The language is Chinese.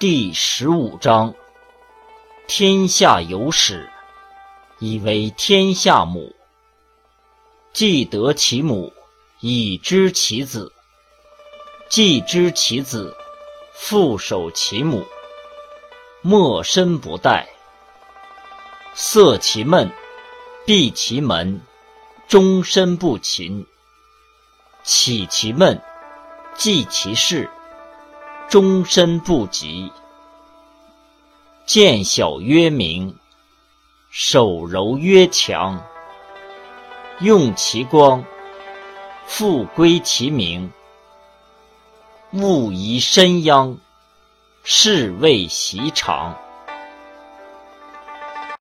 第十五章：天下有始，以为天下母。既得其母，以知其子；既知其子，复守其母。莫身不殆。塞其闷，闭其门，终身不勤。起其闷，继其事，终身不及。见小曰明，手柔曰强。用其光，复归其明。勿疑身殃，是谓习常。